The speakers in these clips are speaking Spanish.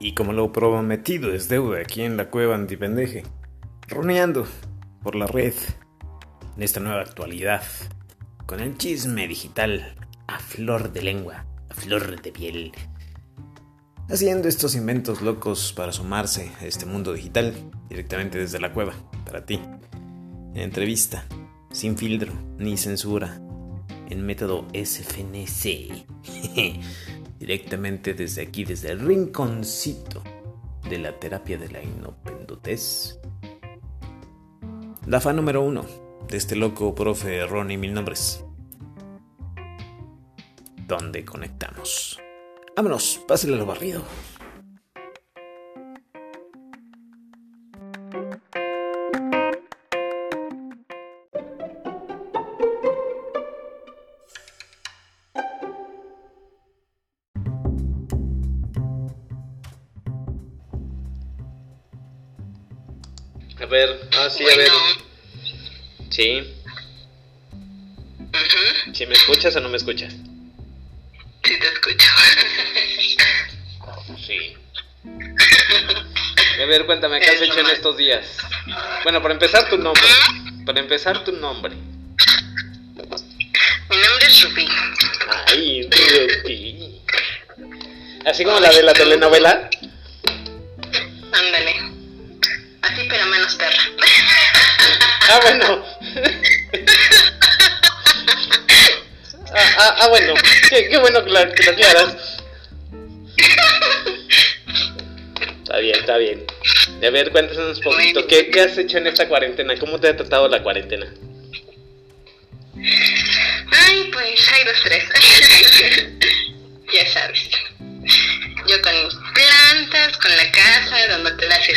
Y como lo prometido es deuda aquí en la cueva antipendeje, roneando por la red en esta nueva actualidad, con el chisme digital a flor de lengua, a flor de piel, haciendo estos inventos locos para sumarse a este mundo digital directamente desde la cueva, para ti, en entrevista, sin filtro ni censura, en método SFNC. Directamente desde aquí, desde el rinconcito de la terapia de la inopendutez. La fan número uno de este loco profe Ronnie Mil Nombres. Donde conectamos. Vámonos, pásale lo barrido. Ah, sí, a ver. Sí. ¿Si me escuchas o no me escuchas? Sí, te escucho. Sí. A ver, cuéntame, ¿qué has hecho en estos días? Bueno, para empezar tu nombre. Para empezar tu nombre. Mi nombre es Rubí. Ay, Rubí. Así como la de la telenovela. Ándale. Así, pero menos perra. Ah, bueno. Ah, ah, ah, bueno. Qué, qué bueno que, la, que lo aclaras. Está bien, está bien. A ver, cuéntanos un poquito. ¿Qué, ¿Qué has hecho en esta cuarentena? ¿Cómo te ha tratado la cuarentena? Ay, pues hay dos, tres. ya sabes. Yo con mis plantas, con la casa, dándote las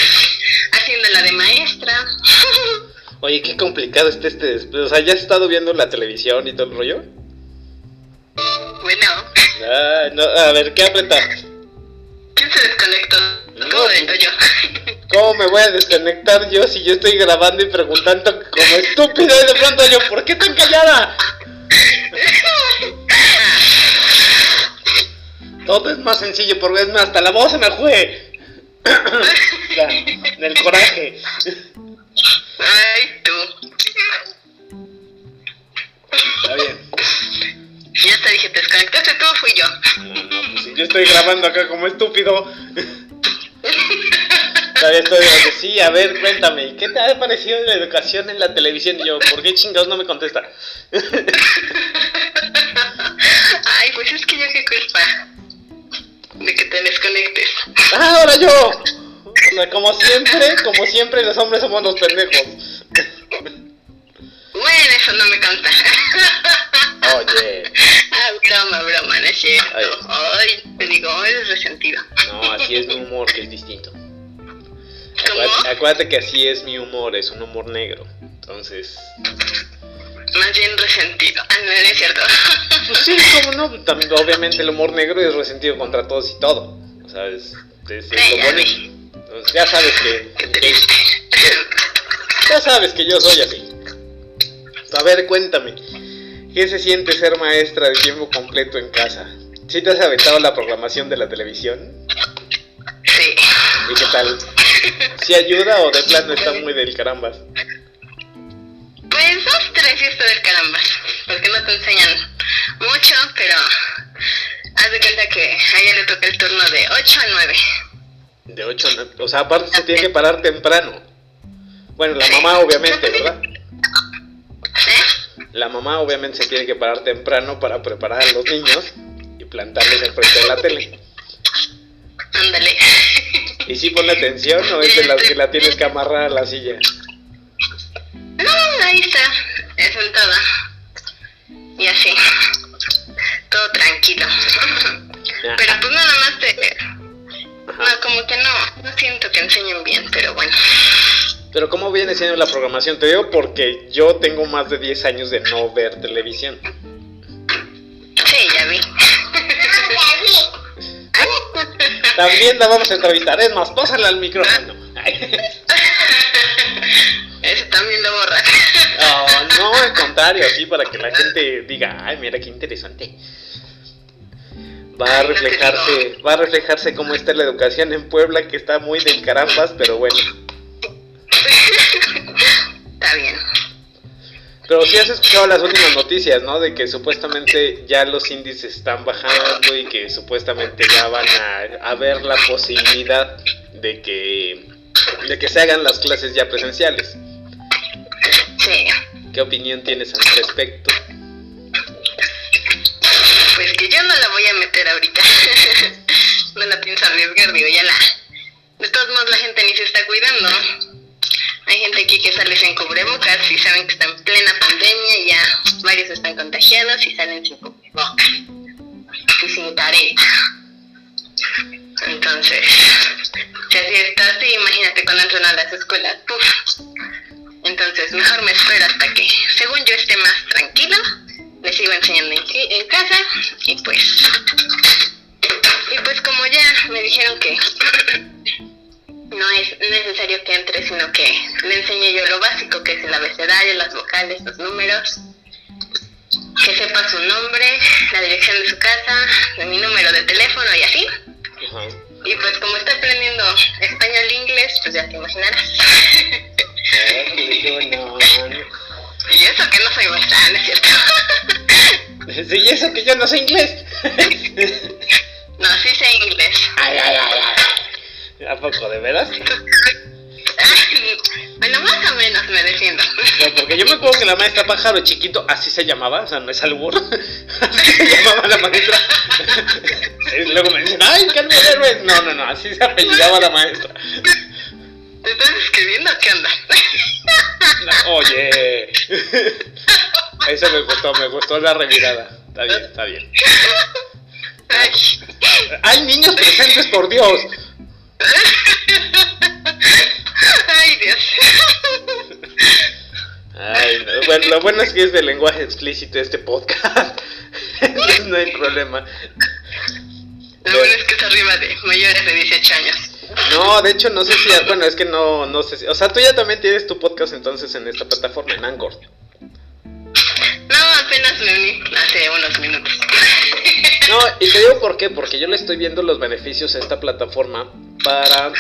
haciendo la de maestra. Oye, qué complicado está este después. O sea, ¿ya has estado viendo la televisión y todo el rollo? bueno, Ah, no, a ver, ¿qué apretaste? ¿quién se desconectó? No, ¿Cómo de yo? ¿Cómo me voy a desconectar yo si yo estoy grabando y preguntando como estúpido y de pronto yo, ¿por qué tan callada? Todo es más sencillo porque es más, hasta la voz se me fue. Del coraje. Ay, tú. Está bien. Ya te dije, ¿te desconectaste tú fui yo? No, no, pues si yo estoy grabando acá como estúpido. Todavía estoy de, sí, a ver, cuéntame, ¿qué te ha parecido la educación en la televisión? Y yo, ¿por qué chingados no me contesta? Ay, pues es que yo qué culpa de que te desconectes. ¡Ah, ahora yo! O sea, como siempre, como siempre, los hombres somos los pendejos. Bueno, eso no me conta. Oye, Ah, broma, broma, no es cierto. Ay. Ay, te digo, eres resentido. no, así es mi humor, que es distinto. ¿Cómo? Acuérdate, acuérdate que así es mi humor, es un humor negro. Entonces, Más bien resentido. Ah, no, es cierto. pues sí, cómo no, también obviamente el humor negro es resentido contra todos y todo. O sea, es, es- es Sí, lo bonito. Entonces, ya sabes que, ya sabes que yo soy así. A ver, cuéntame, ¿qué se siente ser maestra de tiempo completo en casa? ¿Sí te has aventado la programación de la televisión? Sí. ¿Y qué tal? ¿Sí ayuda o de plano está muy del carambas? Pues dos, tres y esto del caramba. Porque no te enseñan mucho, pero haz de cuenta que a ella le toca el turno de 8 a 9. De 8 o sea, aparte se tiene que parar temprano. Bueno, la mamá obviamente, ¿verdad? ¿Eh? La mamá obviamente se tiene que parar temprano para preparar a los niños y plantarles enfrente de la tele. Ándale. ¿Y si pone atención o es de las que la tienes que amarrar a la silla? No, ahí está, es sentada. Y así. Todo tranquilo. Pero pues nada más te... No, como que no, no siento que enseñen bien, pero bueno. Pero ¿cómo viene siendo la programación? Te digo porque yo tengo más de 10 años de no ver televisión. Sí, ya vi. También la vamos a entrevistar. Es más, pásale al micrófono. Eso también lo borran. No, no, al contrario, así para que la gente diga, ay, mira qué interesante. Va a reflejarse, va a reflejarse cómo está la educación en Puebla, que está muy del carambas, pero bueno. Está bien. Pero sí has escuchado las últimas noticias, ¿no? De que supuestamente ya los índices están bajando y que supuestamente ya van a, a ver la posibilidad de que, de que se hagan las clases ya presenciales. Sí. ¿Qué opinión tienes al respecto? Pues que yo no la voy a meter ahorita. no la pienso arriesgar, digo, ya la. De todos modos, la gente ni se está cuidando. Hay gente aquí que sale sin cubrebocas y saben que está en plena pandemia y ya varios están contagiados y salen sin cubrebocas. Y sin careta. Entonces, si así está así, imagínate cuando entran a las escuelas. Entonces, mejor me espero hasta que, según yo, esté más tranquilo. Les sigo enseñando en, en casa y pues. Y pues, como ya me dijeron que no es necesario que entre, sino que le enseñe yo lo básico, que es el abecedario, las vocales, los números, que sepa su nombre, la dirección de su casa, de mi número de teléfono y así. Y pues como está aprendiendo español e inglés, pues ya te imaginarás. Y eso que no soy maestra, ¿no es cierto? Sí, y eso que yo no sé inglés. no, sí sé inglés. Ay, ay, ay, ay. ¿A poco, de veras? bueno, más o menos me defiendo. No, porque yo me acuerdo que la maestra pájaro chiquito, así se llamaba, o sea, no es albur. así se llamaba la maestra. y luego me dicen, ¡ay, qué héroes! No, no, no, así se apellidaba la maestra. ¿Te estás escribiendo qué onda? No, oye. Eso me gustó, me gustó la revirada. Está bien, está bien. Ay. ¡Hay niños presentes, por Dios! Ay, Dios. Ay, no. Bueno, lo bueno es que es de lenguaje explícito este podcast. Entonces no hay problema. Lo bueno es que es arriba de mayores de 18 años. No, de hecho no sé si, bueno, es que no, no sé si, o sea, tú ya también tienes tu podcast entonces en esta plataforma, en Anchor. No, apenas me uní hace unos minutos. No, y te digo por qué, porque yo le estoy viendo los beneficios a esta plataforma para,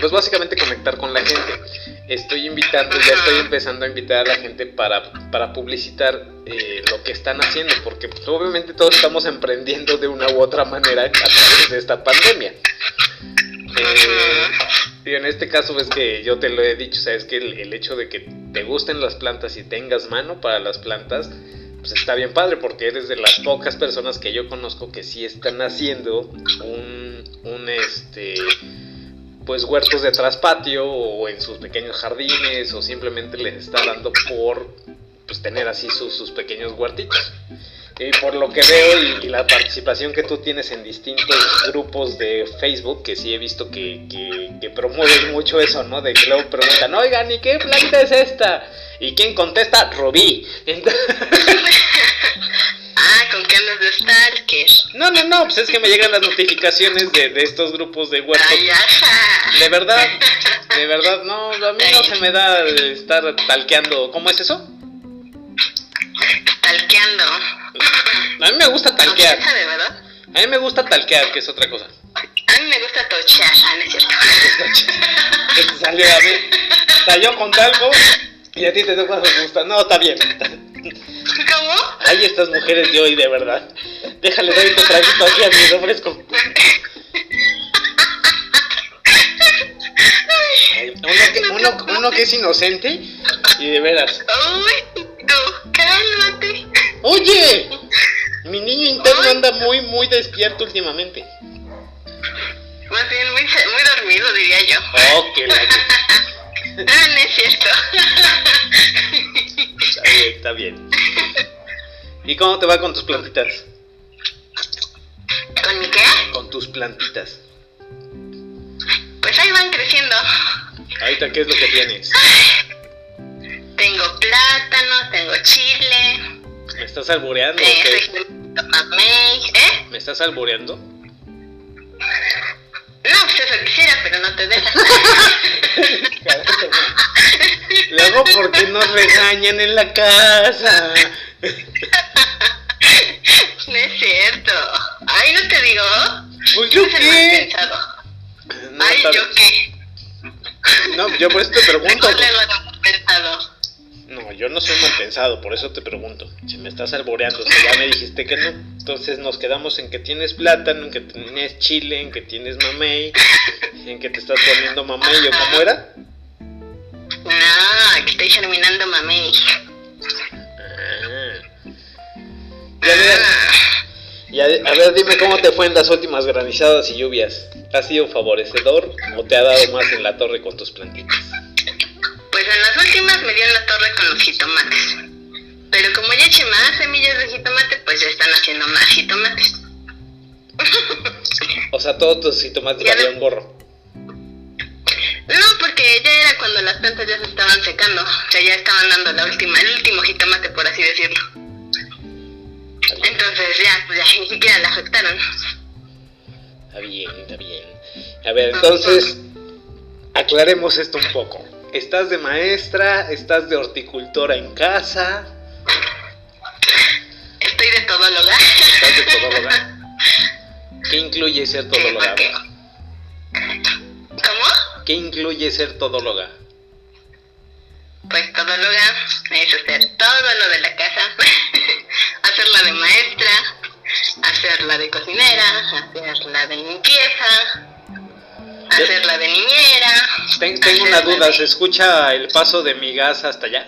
pues básicamente conectar con la gente. Estoy invitando, ya estoy empezando a invitar a la gente para, para publicitar eh, lo que están haciendo, porque pues, obviamente todos estamos emprendiendo de una u otra manera a través de esta pandemia. Y en este caso ves que yo te lo he dicho, sabes que el, el hecho de que te gusten las plantas y tengas mano para las plantas, pues está bien padre porque eres de las pocas personas que yo conozco que sí están haciendo un, un este pues huertos de traspatio o en sus pequeños jardines o simplemente les está dando por pues tener así sus, sus pequeños huertitos. Y por lo que veo y, y la participación que tú tienes en distintos grupos de Facebook, que sí he visto que, que, que promueves mucho eso, ¿no? De que luego preguntan, oigan, ¿y qué planta es esta? ¿Y quién contesta? Rubí. Entonces- Ah, con que andas de stalker. no, no, no, pues es que me llegan las notificaciones de, de estos grupos de ajá. De verdad, de verdad, no, a mí no se me da estar talqueando. ¿Cómo es eso? Talqueando. A mí me gusta talquear. A mí me gusta talquear, que es otra cosa. A mí me gusta tochear, ah, no es cierto. Que te salió a mí. O sea, yo con talco y a ti te toca gusta. No, está bien. ¿Cómo? Ay, estas mujeres de hoy, de verdad. Déjale dar tu traguito aquí a mi refresco. Ay, uno, que, uno, uno que es inocente y de veras. Uy, tú, cálmate. Oye, mi niño interno anda muy, muy despierto últimamente. Más bien muy, muy dormido, diría yo. Oh, que la que- Ah, no es cierto. Está bien, está bien. ¿Y cómo te va con tus plantitas? ¿Con mi qué? Con tus plantitas. Pues ahí van creciendo. Ahorita, ¿qué es lo que tienes? Tengo plátano, tengo chile, ¿Me estás albureando o tengo qué? mamey. ¿Eh? ¿Me estás albureando? No, pues eso quisiera, pero no te deja. Luego, ¿por qué nos regañan en la casa? No es cierto. Ay, no te digo. Pues yo qué. No, Ay, yo qué. no, yo por eso te pregunto. Luego pensado. No, yo no soy mal pensado, por eso te pregunto. Si me estás alboreando, si ya me dijiste que no. Entonces nos quedamos en que tienes plátano, en que tienes chile, en que tienes mamey, en que te estay poniendo mamey o cómo era. No, que estoy germinando mamey. Ah. Y a ver, y a, a ver, dime cómo te fue en las últimas granizadas y lluvias. ¿Ha sido favorecedor o te ha dado más en la torre con tus plantitas? En las últimas me dio en la torre con los jitomates. Pero como ya eché más semillas de jitomate, pues ya están haciendo más jitomates. O sea, todos tus Ya valían gorro. No, porque ya era cuando las plantas ya se estaban secando. O sea, ya estaban dando la última, el último jitomate, por así decirlo. Entonces ya, pues ya ni siquiera la afectaron. Está bien, está bien. A ver, entonces, aclaremos esto un poco. ¿Estás de maestra? ¿Estás de horticultora en casa? Estoy de todóloga. ¿Estás de todóloga? ¿Qué incluye ser todóloga? ¿Qué? ¿Cómo? ¿Qué incluye ser todóloga? Pues todóloga es hacer todo lo de la casa. hacerla de maestra, hacerla de cocinera, hacerla de limpieza, hacerla de niñera. Ten- tengo una duda, ¿se escucha el paso de mi gas hasta allá?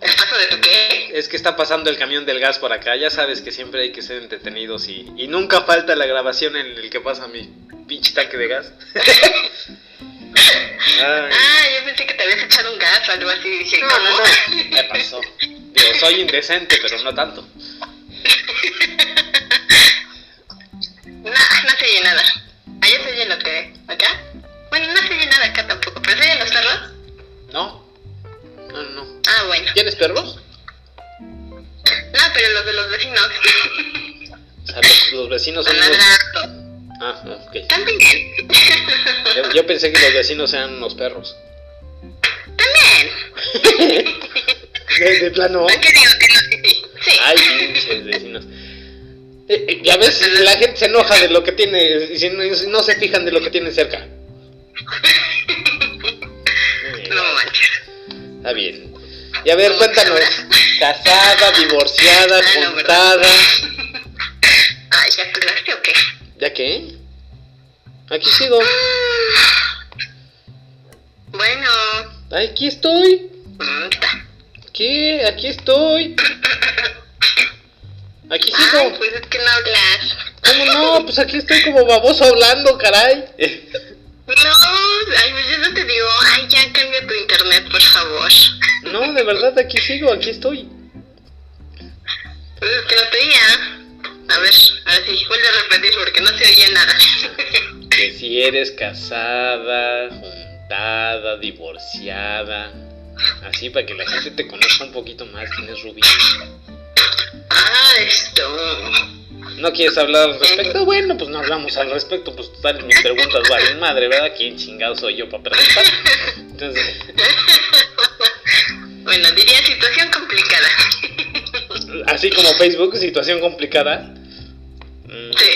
¿El paso de tu qué? Es que está pasando el camión del gas por acá, ya sabes que siempre hay que ser entretenidos y, y nunca falta la grabación en el que pasa mi pinche tanque de gas. Ay. Ah, yo pensé que te habías echado un gas o algo así. Dije, No, ¿cómo? no, no, me pasó. Digo, soy indecente, pero no tanto. No, no se oye nada. Allá se oye lo que... ¿Acá? Bueno, no se oye nada acá tampoco. ¿Pero se oyen los perros? ¿No? No, no. Ah, bueno. ¿Tienes perros? No, pero los de los vecinos. O sea, los, los vecinos son unos... Ladrando. Ah, ok. También. Yo, yo pensé que los vecinos eran unos perros. También. De, de plano. ¿No que digo que no? Sí. Sí. Ay, pinches vecinos. Eh, ya ves, la gente se enoja de lo que tiene, y si no, y no se fijan de lo que tiene cerca. No manches. Está bien. Y a ver, cuéntanos. Casada, divorciada, juntada. ¿ya colgaste o qué? ¿Ya qué? Aquí sigo. Bueno. Aquí estoy. ¿Qué? Aquí estoy. Aquí Ay, sigo. pues es que no hablas. ¿Cómo no? Pues aquí estoy como baboso hablando, caray. No, ay, pues yo no te digo, ay, ya cambia tu internet, por favor. No, de verdad, aquí sigo, aquí estoy. Pues es que no te oía. A ver, ahora sí, vuelve a repetir porque no se oía nada. Que si eres casada, juntada, divorciada. Así para que la gente te conozca un poquito más, tienes Rubí. Esto. ¿No quieres hablar al respecto? Bueno, pues no hablamos al respecto, pues total, mis preguntas valen madre, ¿verdad? ¿Quién chingado soy yo para preguntar? Entonces, Bueno, diría situación complicada. así como Facebook, situación complicada. Mm, Sí.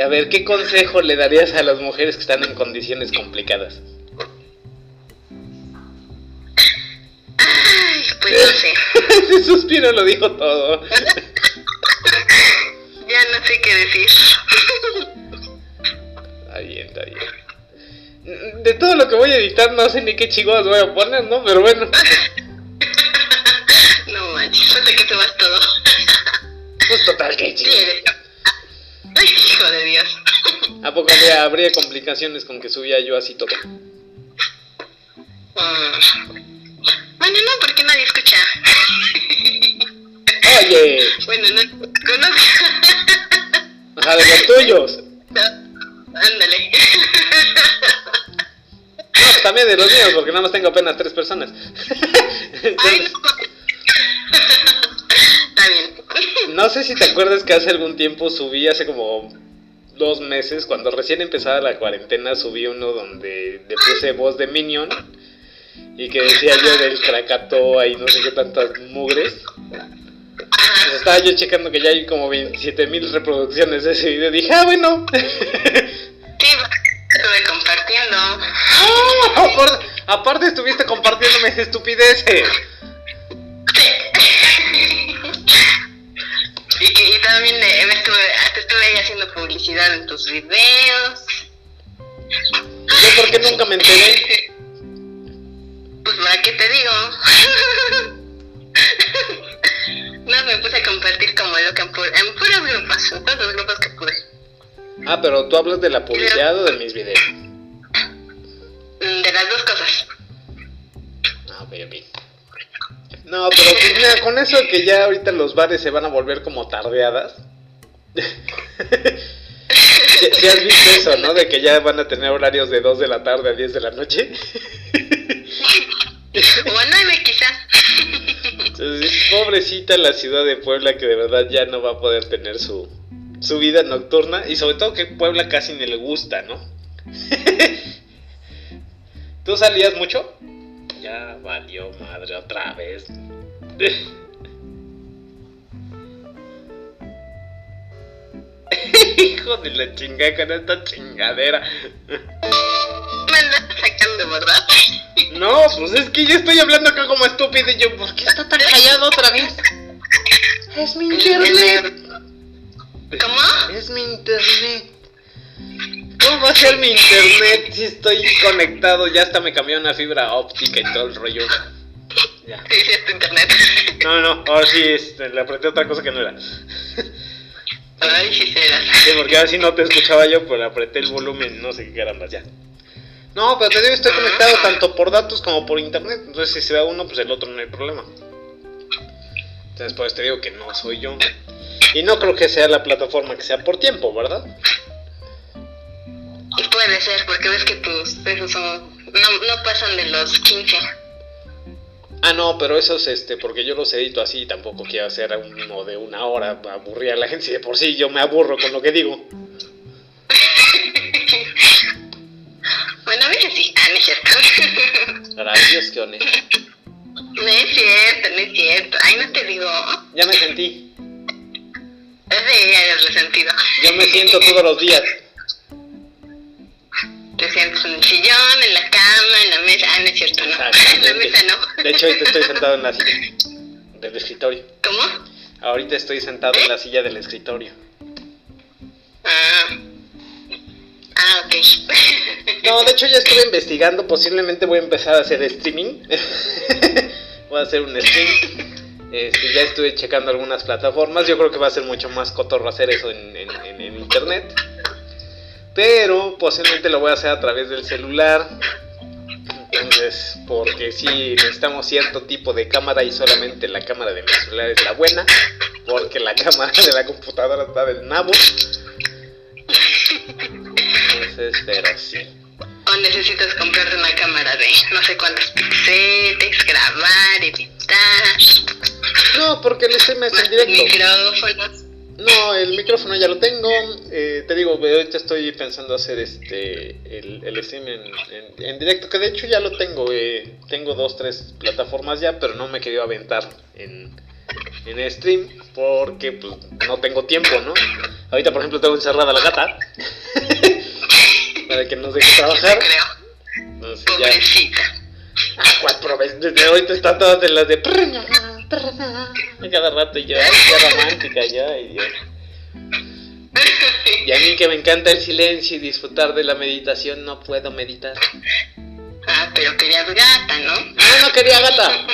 A ver, ¿qué consejo le darías a las mujeres que están en condiciones complicadas? Pues no sé. Ese suspiro lo dijo todo. Ya no sé qué decir. Está bien, está bien. De todo lo que voy a editar no sé ni qué chingados voy a poner, ¿no? Pero bueno, No manches, falta que subas todo. pues total que chingados. Ay, hijo de Dios. ¿A poco habría, habría complicaciones con que subía yo así todo? Mm. Bueno, no, porque nadie escucha. Oye, Bueno, no conozco. sea, de los tuyos. Ándale. No, pues también de los míos, porque nada más tengo apenas tres personas. Ay, Entonces, no. Está bien. no sé si te acuerdas que hace algún tiempo subí, hace como dos meses, cuando recién empezaba la cuarentena, subí uno donde le puse voz de Minion y que decía yo del Krakatoa y no sé qué tantas mugres. Pues estaba yo checando que ya hay como 27 mil reproducciones de ese video. Dije, ah, bueno. Sí, estuve compartiendo. Ah, aparte estuviste compartiéndome estupideces. Y, y también eh, me estuve, te estuve ahí haciendo publicidad en tus videos. ¿Yo por qué nunca me enteré? Pues qué te digo. no, me puse a compartir como loca en, pu en puros grupos, en todos los grupos que pude. Ah, pero tú hablas de la publicidad o de mis videos. De las dos cosas. Ah, ok, ok. No, pero pues mira, con eso que ya ahorita los bares se van a volver como tardeadas. ¿Sí, has visto eso, no? De que ya van a tener horarios de 2 de la tarde a 10 de la noche. O a 9 quizás. Entonces, pobrecita la ciudad de Puebla que de verdad ya no va a poder tener su, su vida nocturna. Y sobre todo que Puebla casi ni le gusta, ¿no? ¿Tú salías mucho? Ya valió madre otra vez. Hijo de la chingada con esta chingadera. Me andas sacando, ¿verdad? No, pues es que yo estoy hablando acá como estúpido y yo, ¿por qué está tan callado otra vez? Es mi internet. ¿Cómo? Es mi internet. ¿Cómo va a ser mi internet si estoy conectado? Ya hasta me cambió una fibra óptica y todo el rollo. Ya. Sí, sí, es tu internet. No, no, ahora sí este, le apreté otra cosa que no era. Ay, sí será. Sí, porque ahora sí no te escuchaba yo, pero apreté el volumen, no sé qué carambas ya. No, pero te digo, estoy conectado tanto por datos como por internet. Entonces, si se va uno, pues el otro no hay problema. Entonces, pues te digo que no soy yo. Y no creo que sea la plataforma que sea por tiempo, ¿verdad? Puede ser, porque ves que tus pesos son, no, no pasan de los 15. Ah, no, pero eso es este, porque yo los edito así, tampoco quiero hacer uno de una hora para aburrir a la gente. Si de por sí yo me aburro con lo que digo. bueno, a veces sí. Ah, no es cierto. Gracias, que honesto. No es cierto, no es cierto. Ay, no te digo. Ya me sentí. Sí, ya eres resentido. Yo me siento todos los días. Te sientes en el sillón, en la cama, en la mesa. Ah, no es cierto, no. En la mesa no. De hecho, ahorita estoy sentado en la silla del escritorio. ¿Cómo? Ahorita estoy sentado en la silla del escritorio. Ah. Ah, ok. No, de hecho ya estuve investigando, posiblemente voy a empezar a hacer streaming. voy a hacer un stream. Este, ya estuve checando algunas plataformas, yo creo que va a ser mucho más cotorro hacer eso en, internet. Pero posiblemente lo voy a hacer a través del celular. Entonces, porque si necesitamos cierto tipo de cámara y solamente la cámara de mi celular es la buena, porque la cámara de la computadora está del nabo. Entonces, pero sí. O necesitas comprarte una cámara de no sé cuántos píxeles, grabar, editar. No, porque el stream es en directo. Micrófonos. No, el micrófono ya lo tengo. Eh, te digo, ahorita estoy pensando hacer este el, el stream en, en, en directo, que de hecho ya lo tengo. Eh, tengo dos, tres plataformas ya, pero no me he querido aventar en, en stream porque pues, no tengo tiempo, ¿no? Ahorita, por ejemplo, tengo encerrada la gata para que nos deje trabajar. Creo. Entonces, ya. Pobrecita. Ah, ¿cuál prove- Desde ahorita está todas de las de. Cada rato ya, ya romántica ya, ay Dios. Y a mí que me encanta el silencio y disfrutar de la meditación, no puedo meditar. Ah, pero querías gata, ¿no? No, no quería gata.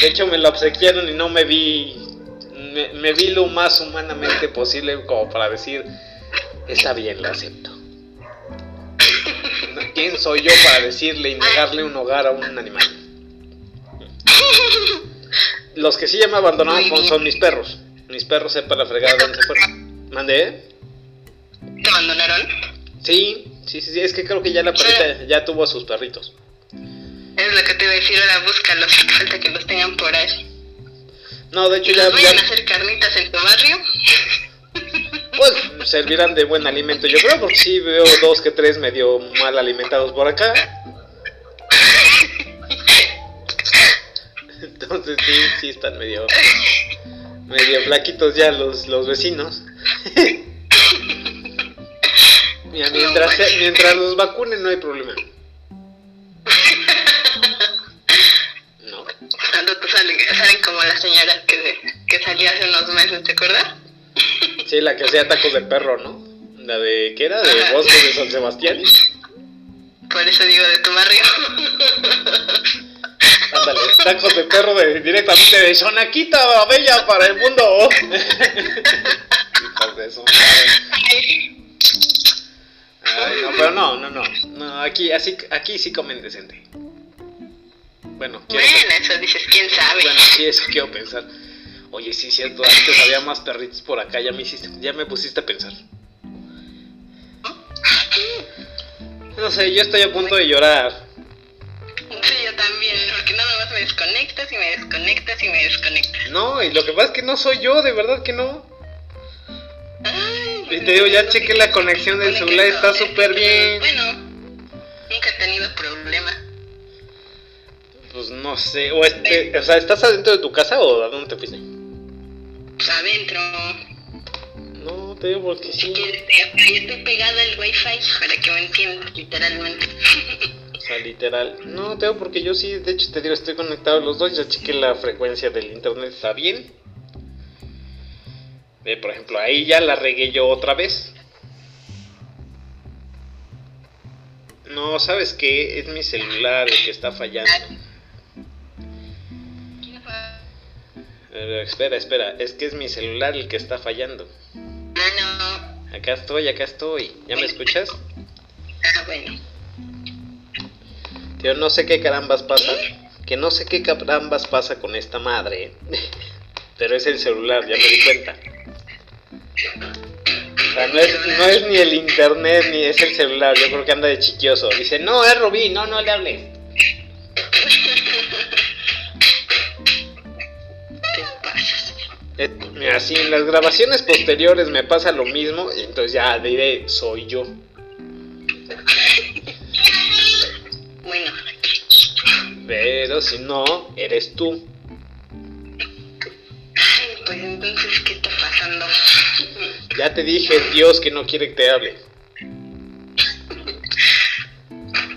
De hecho me lo obsequiaron y no me vi. Me, me vi lo más humanamente posible como para decir, está bien, lo acepto. ¿Quién soy yo para decirle y negarle un hogar a un animal? Los que sí ya me abandonaron son, son mis perros. Mis perros sepa la fregada dónde se fueron. ¿Mandé? ¿Te abandonaron? Sí, sí, sí, sí, es que creo que ya la perrita ya tuvo a sus perritos. Es lo que te iba a decir, ahora búscalos, falta que los tengan por ahí. No, de hecho ¿Y ya, los vayan a hacer carnitas en tu barrio? pues servirán de buen alimento, yo creo, porque sí veo dos que tres medio mal alimentados por acá. Entonces sí, sí están medio medio flaquitos ya los, los vecinos. Mira, mientras, mientras los vacunen no hay problema. No. Cuando te salen, salen como las señoras que, que salía hace unos meses, ¿te acuerdas? Sí, la que hacía tacos de perro, ¿no? La de, ¿qué era? De Bosque de San Sebastián. Por eso digo de tu barrio. Ándale, tacos de perro de, directamente de Sonaquita Bella para el mundo. De eso. Ay, no, pero no, no, no. No, aquí, así, aquí sí comen decente. Bueno, quiero bueno, eso dices, quién sabe. Bueno, sí, eso quiero pensar. Oye, sí, cierto, antes había más perritos por acá, ya me hiciste, ya me pusiste a pensar. No sé, yo estoy a punto de llorar. Sí, yo también, porque nada más me desconectas y me desconectas y me desconectas. No, y lo que pasa es que no soy yo, de verdad que no. y te digo, ya chequé la conexión del celular, está súper bien. Bueno, nunca he tenido problema. Pues no sé, o, este, o sea, ¿estás adentro de tu casa o a dónde te fuiste? Pues adentro. No, te digo porque sí. yo estoy pegada al wifi para que me entiendas, literalmente. O sea, literal. No, te digo porque yo sí, de hecho te digo, estoy conectado a los dos, ya chequé la frecuencia del internet, está bien. Ve, por ejemplo, ahí ya la regué yo otra vez. No, ¿sabes qué? Es mi celular el que está fallando. Espera, espera, es que es mi celular el que está fallando. Ah, no. Acá estoy, acá estoy. ¿Ya me escuchas? Ah, bueno. Tío, no sé qué carambas pasa. Que no sé qué carambas pasa con esta madre. Pero es el celular, ya me di cuenta. O sea, no es, no es ni el internet ni es el celular. Yo creo que anda de chiquioso. Dice, no, es Rubí, no, no le hables. Mira, si en las grabaciones posteriores me pasa lo mismo, entonces ya diré, soy yo. Bueno. Pero si no, eres tú. Ay, pues entonces, ¿qué está pasando? Ya te dije, Dios que no quiere que te hable.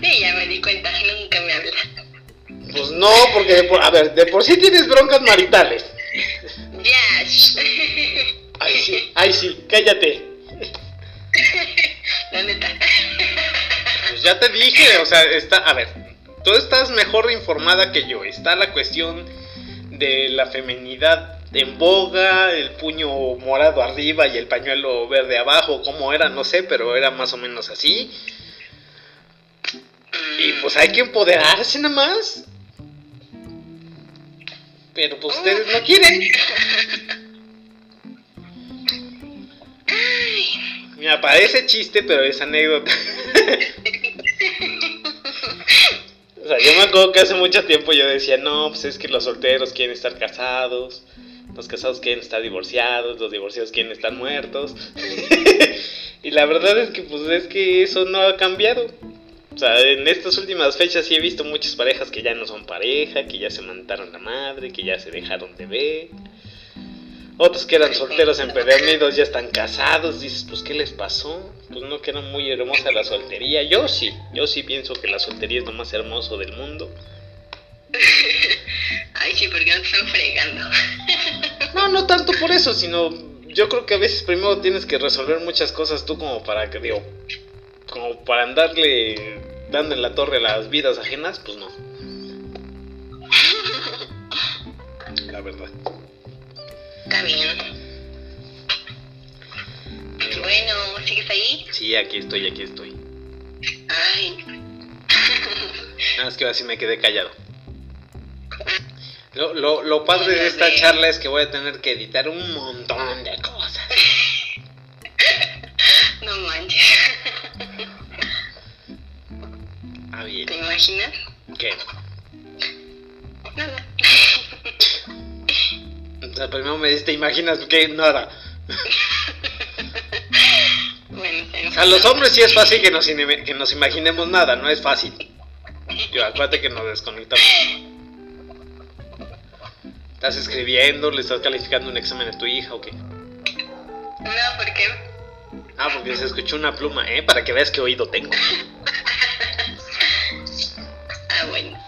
Sí, ya me di cuenta, nunca me hablas. Pues no, porque, a ver, de por sí tienes broncas maritales. Ay, sí, ay, sí, cállate. La neta. Pues ya te dije, o sea, está, a ver, tú estás mejor informada que yo. Está la cuestión de la feminidad en boga, el puño morado arriba y el pañuelo verde abajo, cómo era, no sé, pero era más o menos así. Y pues hay que empoderarse nada más. Pero pues ustedes no quieren. Mira, parece chiste, pero es anécdota. o sea, yo me acuerdo que hace mucho tiempo yo decía, no, pues es que los solteros quieren estar casados, los casados quieren estar divorciados, los divorciados quieren estar muertos. y la verdad es que pues es que eso no ha cambiado. O sea, en estas últimas fechas sí he visto muchas parejas que ya no son pareja, que ya se mandaron la madre, que ya se dejaron de ver. Otros que eran solteros empedernidos ya están casados. Dices, pues, ¿qué les pasó? Pues no que era muy hermosa la soltería. Yo sí, yo sí pienso que la soltería es lo más hermoso del mundo. Ay, sí, porque no te están fregando. no, no tanto por eso, sino yo creo que a veces primero tienes que resolver muchas cosas tú como para que, digo, como para andarle dando en la torre a las vidas ajenas, pues no. La verdad. Está bien. Bueno, ¿sigues ahí? Sí, aquí estoy, aquí estoy. Ay. Nada más que ahora sí me quedé callado. Lo, lo, lo padre de esta charla es que voy a tener que editar un montón de cosas. No manches. Ah, bien. ¿Te imaginas? ¿Qué? Nada. O sea, primero me dices, ¿te imaginas que nada? bueno, a los hombres sí es fácil que nos, que nos imaginemos nada, no es fácil. Yo, acuérdate que nos desconectamos. ¿Estás escribiendo? ¿Le estás calificando un examen a tu hija o qué? No, ¿por qué? Ah, porque se escuchó una pluma, ¿eh? Para que veas qué oído tengo. ah, bueno.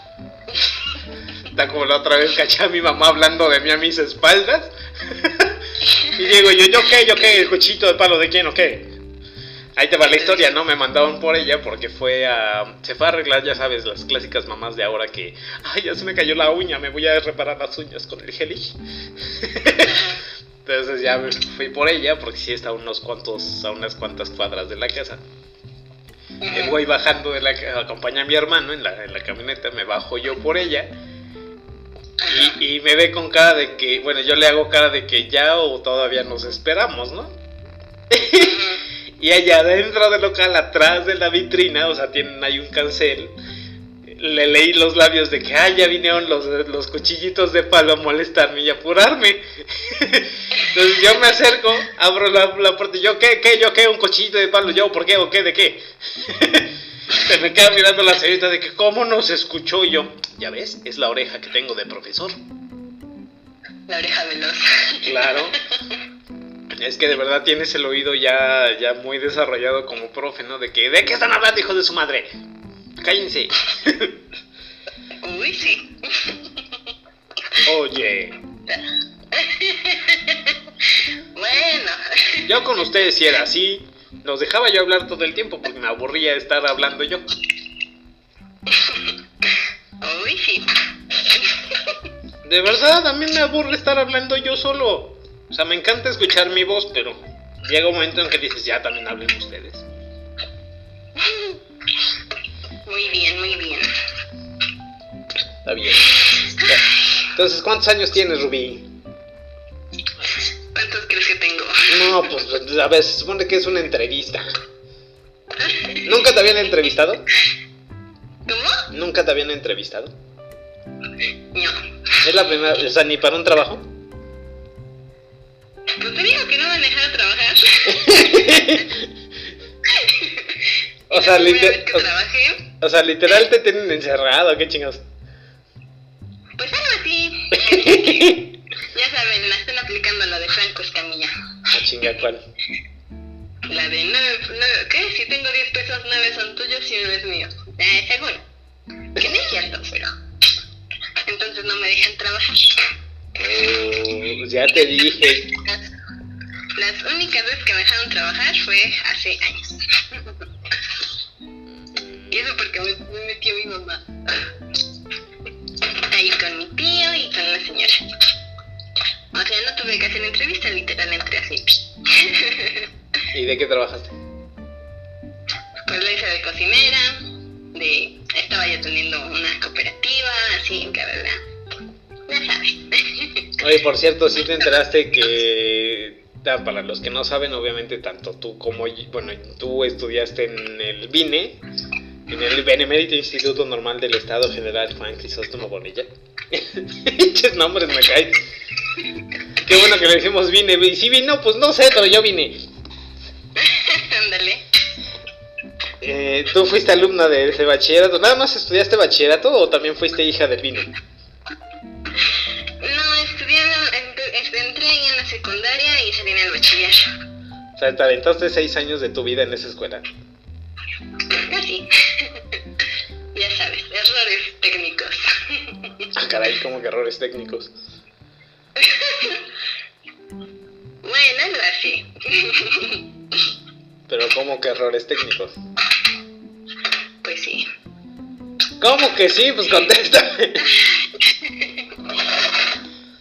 Está como la otra vez caché a mi mamá hablando de mí a mis espaldas. y digo yo, ¿yo qué? ¿Yo qué? ¿El cuchito de palo de quién o qué? Ahí te va la historia, ¿no? Me mandaron por ella porque fue a... Se fue a arreglar, ya sabes, las clásicas mamás de ahora que... Ay, ya se me cayó la uña, me voy a reparar las uñas con el gel. Entonces ya fui por ella porque sí está a unos cuantos, a unas cuantas cuadras de la casa. Me voy bajando de la acompaña a mi hermano en la, en la camioneta, me bajo yo por ella. Y, y, me ve con cara de que, bueno, yo le hago cara de que ya o todavía nos esperamos, ¿no? y allá dentro del local, atrás de la vitrina, o sea, tienen ahí un cancel, le leí los labios de que, ah, ya vinieron los, los cuchillitos de palo a molestarme y apurarme. Entonces yo me acerco, abro la, la, puerta y yo, ¿qué, qué, yo qué, un cuchillito de palo, yo, ¿por qué, o qué, de qué? Se me queda mirando la señorita de que, ¿cómo no se escuchó? Y yo, ya ves, es la oreja que tengo de profesor. La oreja veloz. Claro. Es que de verdad tienes el oído ya, ya muy desarrollado como profe, ¿no? De que, ¿de qué están hablando, hijos de su madre? Cállense. Uy, sí. Oye. bueno. Yo con ustedes sí era así. Los dejaba yo hablar todo el tiempo porque me aburría estar hablando yo. Uy, sí. De verdad, a mí me aburre estar hablando yo solo. O sea, me encanta escuchar mi voz, pero llega un momento en que dices, ya también hablen ustedes. Muy bien, muy bien. Está bien. Entonces, ¿cuántos años tienes, Rubí? ¿Cuántos crees que tengo? No, pues a ver, se supone que es una entrevista. ¿Nunca te habían entrevistado? ¿Cómo? ¿Nunca te habían entrevistado? No. ¿Es la primera, o sea, ni para un trabajo? Pues te digo que no me dejaron trabajar. o, sea, literal, o, o, sea, literal te tienen encerrado, qué chingados. Pues algo así. ya saben, la están aplicando la de Franco Escamilla. ¿A chinga cuál? La de nueve, nueve, ¿qué? Si tengo 10 pesos, 9 son tuyos y uno es mío. Eh, según. Que no es cierto, pero. Entonces no me dejan trabajar. Oh, ya te dije. Las, únicas veces que me dejaron trabajar fue hace años. y eso porque me, me metió mi mamá. Ahí con mi tío y con la señora. O sea, no tuve que hacer entrevista, literal entré así. ¿Y de qué trabajaste? Pues lo hice de cocinera, de estaba yo teniendo una cooperativa, así, que verdad. Ya sabes. Oye, por cierto, sí te enteraste que para los que no saben, obviamente tanto tú como bueno, tú estudiaste en el BINE, en el Benemérito Instituto Normal del Estado General Juan Crisóstomo Bonilla. Pinches nombres me caen. Qué bueno que le decimos vine. Y si vino, pues no sé, pero yo vine. Ándale. Eh, ¿Tú fuiste alumna de ese bachillerato? ¿Nada más estudiaste bachillerato o también fuiste hija del vino? Secundaria y salí en el bachiller. O sea, te aventaste seis años de tu vida en esa escuela. Casi. ya sabes, errores técnicos. ah, caray, ¿cómo que errores técnicos? bueno, algo así. Pero ¿cómo que errores técnicos? Pues sí. ¿Cómo que sí? Pues contéstame.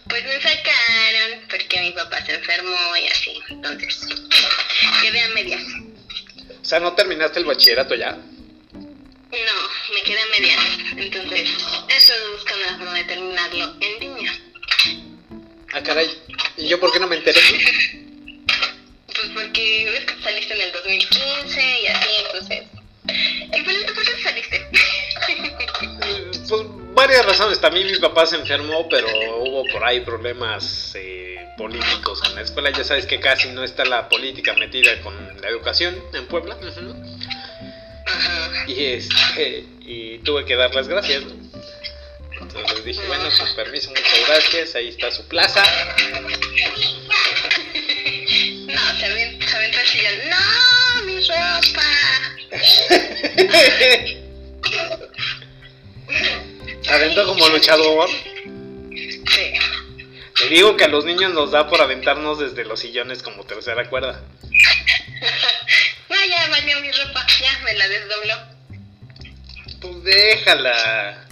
pues me sacaron porque mi papá se enfermó y así. Entonces, quedé a medias. O sea, ¿no terminaste el bachillerato ya? No, me quedé a medias. Entonces, estoy buscando la forma de terminarlo en línea. Ah, caray. ¿Y yo por qué no me enteré? Pues porque ves que saliste en el 2015 y así, entonces. ¿Y por qué saliste? pues varias razones. También mi papá se enfermó, pero hubo por ahí problemas eh, políticos en la escuela. Ya sabes que casi no está la política metida con la educación en Puebla. Uh -huh. Y este y tuve que dar las gracias. ¿no? Entonces dije, bueno, con permiso, muchas gracias, ahí está su plaza. No, se aventó el sillón. ¡No, mi ropa! Se aventó como luchador. Sí. Te digo que a los niños nos da por aventarnos desde los sillones como tercera cuerda. No, ya valió mi ropa. Ya me la desdobló. Pues déjala.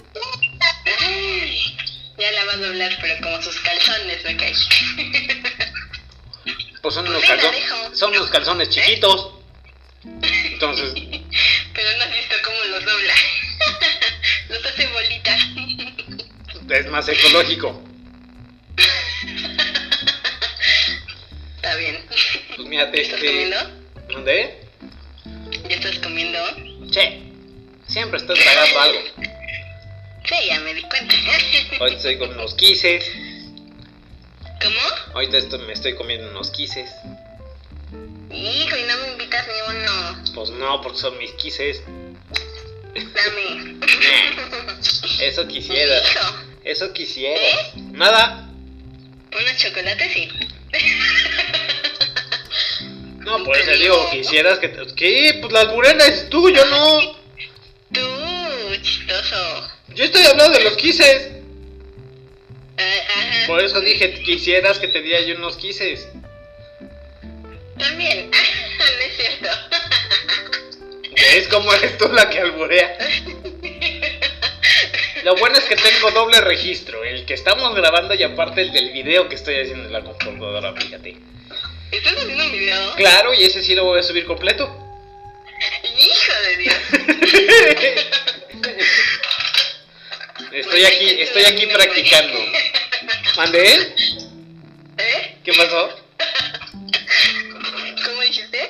Ay, Ya la va a doblar, pero como sus calzones me cae. Pues son unos, Sí, la calzones, son unos calzones chiquitos. Entonces, Pero no has visto cómo los dobla. Los hace bolita. Es más ecológico. Está bien. Pues mira, ¿Ya estás este... comiendo? ¿Dónde? ¿Ya estás comiendo? Che, siempre estás tragando algo. Sí, ya me di cuenta. Ahorita estoy con unos quises. ¿Cómo? Ahorita estoy- me estoy comiendo unos quises. Hijo, y no me invitas ni uno. Pues no, porque son mis quises. Dame. Eso quisiera. Hijo, Eso quisiera. ¿Eh? Nada. unos chocolates sí. No, por eso digo, quisieras que... te- ¿Qué? Pues la alburena es tú, yo no. Tú, chistoso. Yo estoy hablando de los quises. Ajá. Por eso dije, quisieras que te diera yo unos quises. También. no es cierto. ¿Ves cómo eres tú la que alburea? Lo bueno es que tengo doble registro, el que estamos grabando y aparte el del video que estoy haciendo en la computadora, fíjate. ¿Estás haciendo un video? Claro, y ese sí lo voy a subir completo. Hijo de Dios. Estoy aquí, estoy aquí practicando. ¿Mandé? ¿Eh? ¿Qué pasó? ¿Cómo dijiste?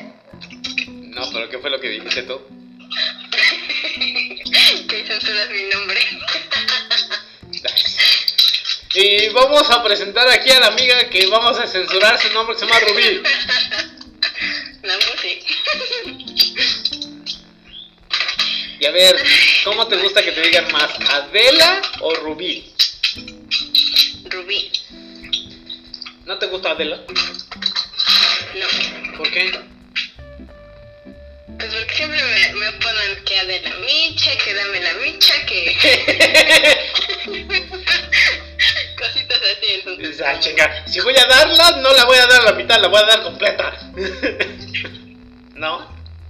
No, pero ¿qué fue lo que dijiste tú? Que censuras mi nombre. Y vamos a presentar aquí a la amiga que vamos a censurar su nombre, se llama Rubí. No, pues sí. Y a ver, ¿cómo te gusta que te digan más? ¿Adela o Rubí? Rubí. ¿No te gusta Adela? No. ¿Por qué? Pues porque siempre me, me ponen que de la micha, que dame la micha, que. Así, entonces. Ah, chinga, si voy a darla, no la voy a dar la mitad, la voy a dar completa. ¿No?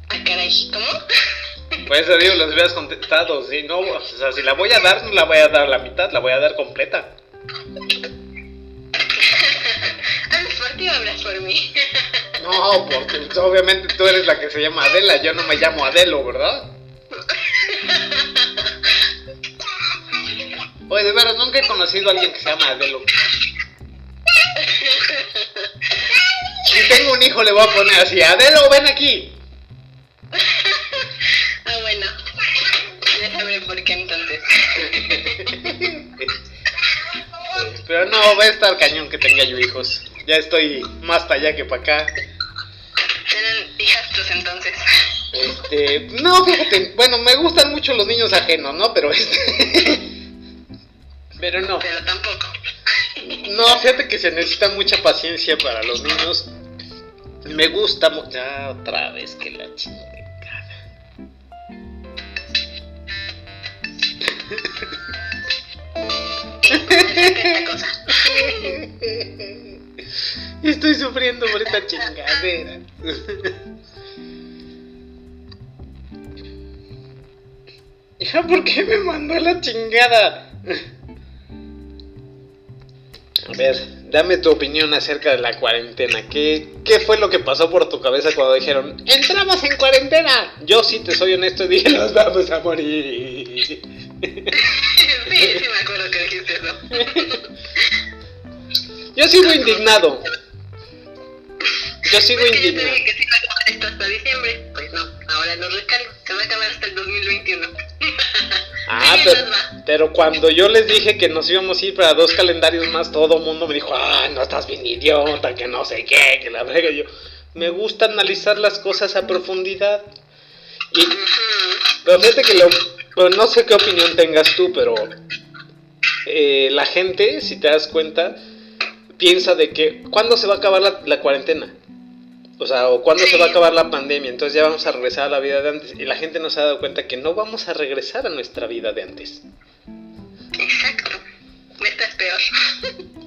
Ah, caray, ¿cómo? Por eso digo, los hubieras contestado. Si no, o sea, si la voy a dar, no la voy a dar la mitad, la voy a dar completa. ¿Hablas por ti o hablas por mí? No, porque pues, obviamente tú eres la que se llama Adela, yo no me llamo Adelo, ¿verdad? Oye, de veras, nunca he conocido a alguien que se llama Adelo. Si tengo un hijo, le voy a poner así: Adelo, ven aquí. Ah, bueno. Ya sabré por qué entonces. Pero no, va a estar cañón que tenga yo hijos. Ya estoy más para allá que para acá. Eran hijastros entonces. Este, no, fíjate, bueno, me gustan mucho los niños ajenos, ¿no? Pero este. Pero no. Pero tampoco. No, fíjate que se necesita mucha paciencia para los niños. Me gusta mu- Ya otra vez que la chingada. Estoy sufriendo por esta chingadera. Hija, ¿por qué me mandó la chingada? A ver, dame tu opinión acerca de la cuarentena. ¿Qué, ¿Qué fue lo que pasó por tu cabeza cuando dijeron, entramos en cuarentena? Yo sí te soy honesto y dije, nos vamos a morir. Sí, sí me acuerdo que dijiste eso. Yo sigo indignado. Yo sigo yo te indignado. dije que se iba a acabar esto hasta diciembre. Pues no, ahora lo recargo. Se va a acabar hasta el 2021. Ah, pero, cuando yo les dije que nos íbamos a ir para dos calendarios más, todo mundo me dijo, ah, no estás bien idiota, que no sé qué, que la brega. Yo, me gusta analizar las cosas a profundidad. Y, pero fíjate que lo, no sé qué opinión tengas tú, pero eh, la gente, si te das cuenta, piensa de que, ¿cuándo se va a acabar la, cuarentena? O sea, o cuándo se va a acabar la pandemia, entonces ya vamos a regresar a la vida de antes. Y la gente no se ha dado cuenta que no vamos a regresar a nuestra vida de antes. Exacto. Esta es peor.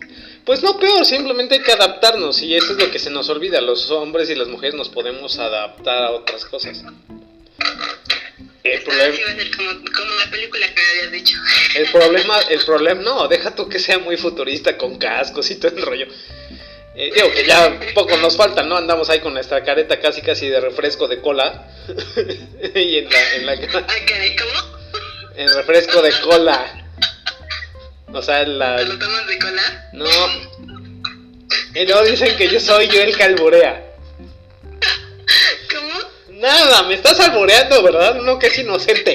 Pues no peor, simplemente hay que adaptarnos y eso es lo que se nos olvida. Los hombres y las mujeres nos podemos adaptar a otras cosas. El problema, va a ser como, como, la película que me habías dicho. El problema, el problema, no, deja tú que sea muy futurista con cascos y todo el rollo. Eh, digo que ya poco nos falta, ¿no? Andamos ahí con nuestra careta casi casi de refresco de cola. y en la, en la... En refresco de cola. O sea, la... ¿Te lo tomas de cola? No. Y luego dicen que yo soy yo el calburea. ¿Cómo? Nada, me estás alboreando, ¿verdad? Uno que es inocente.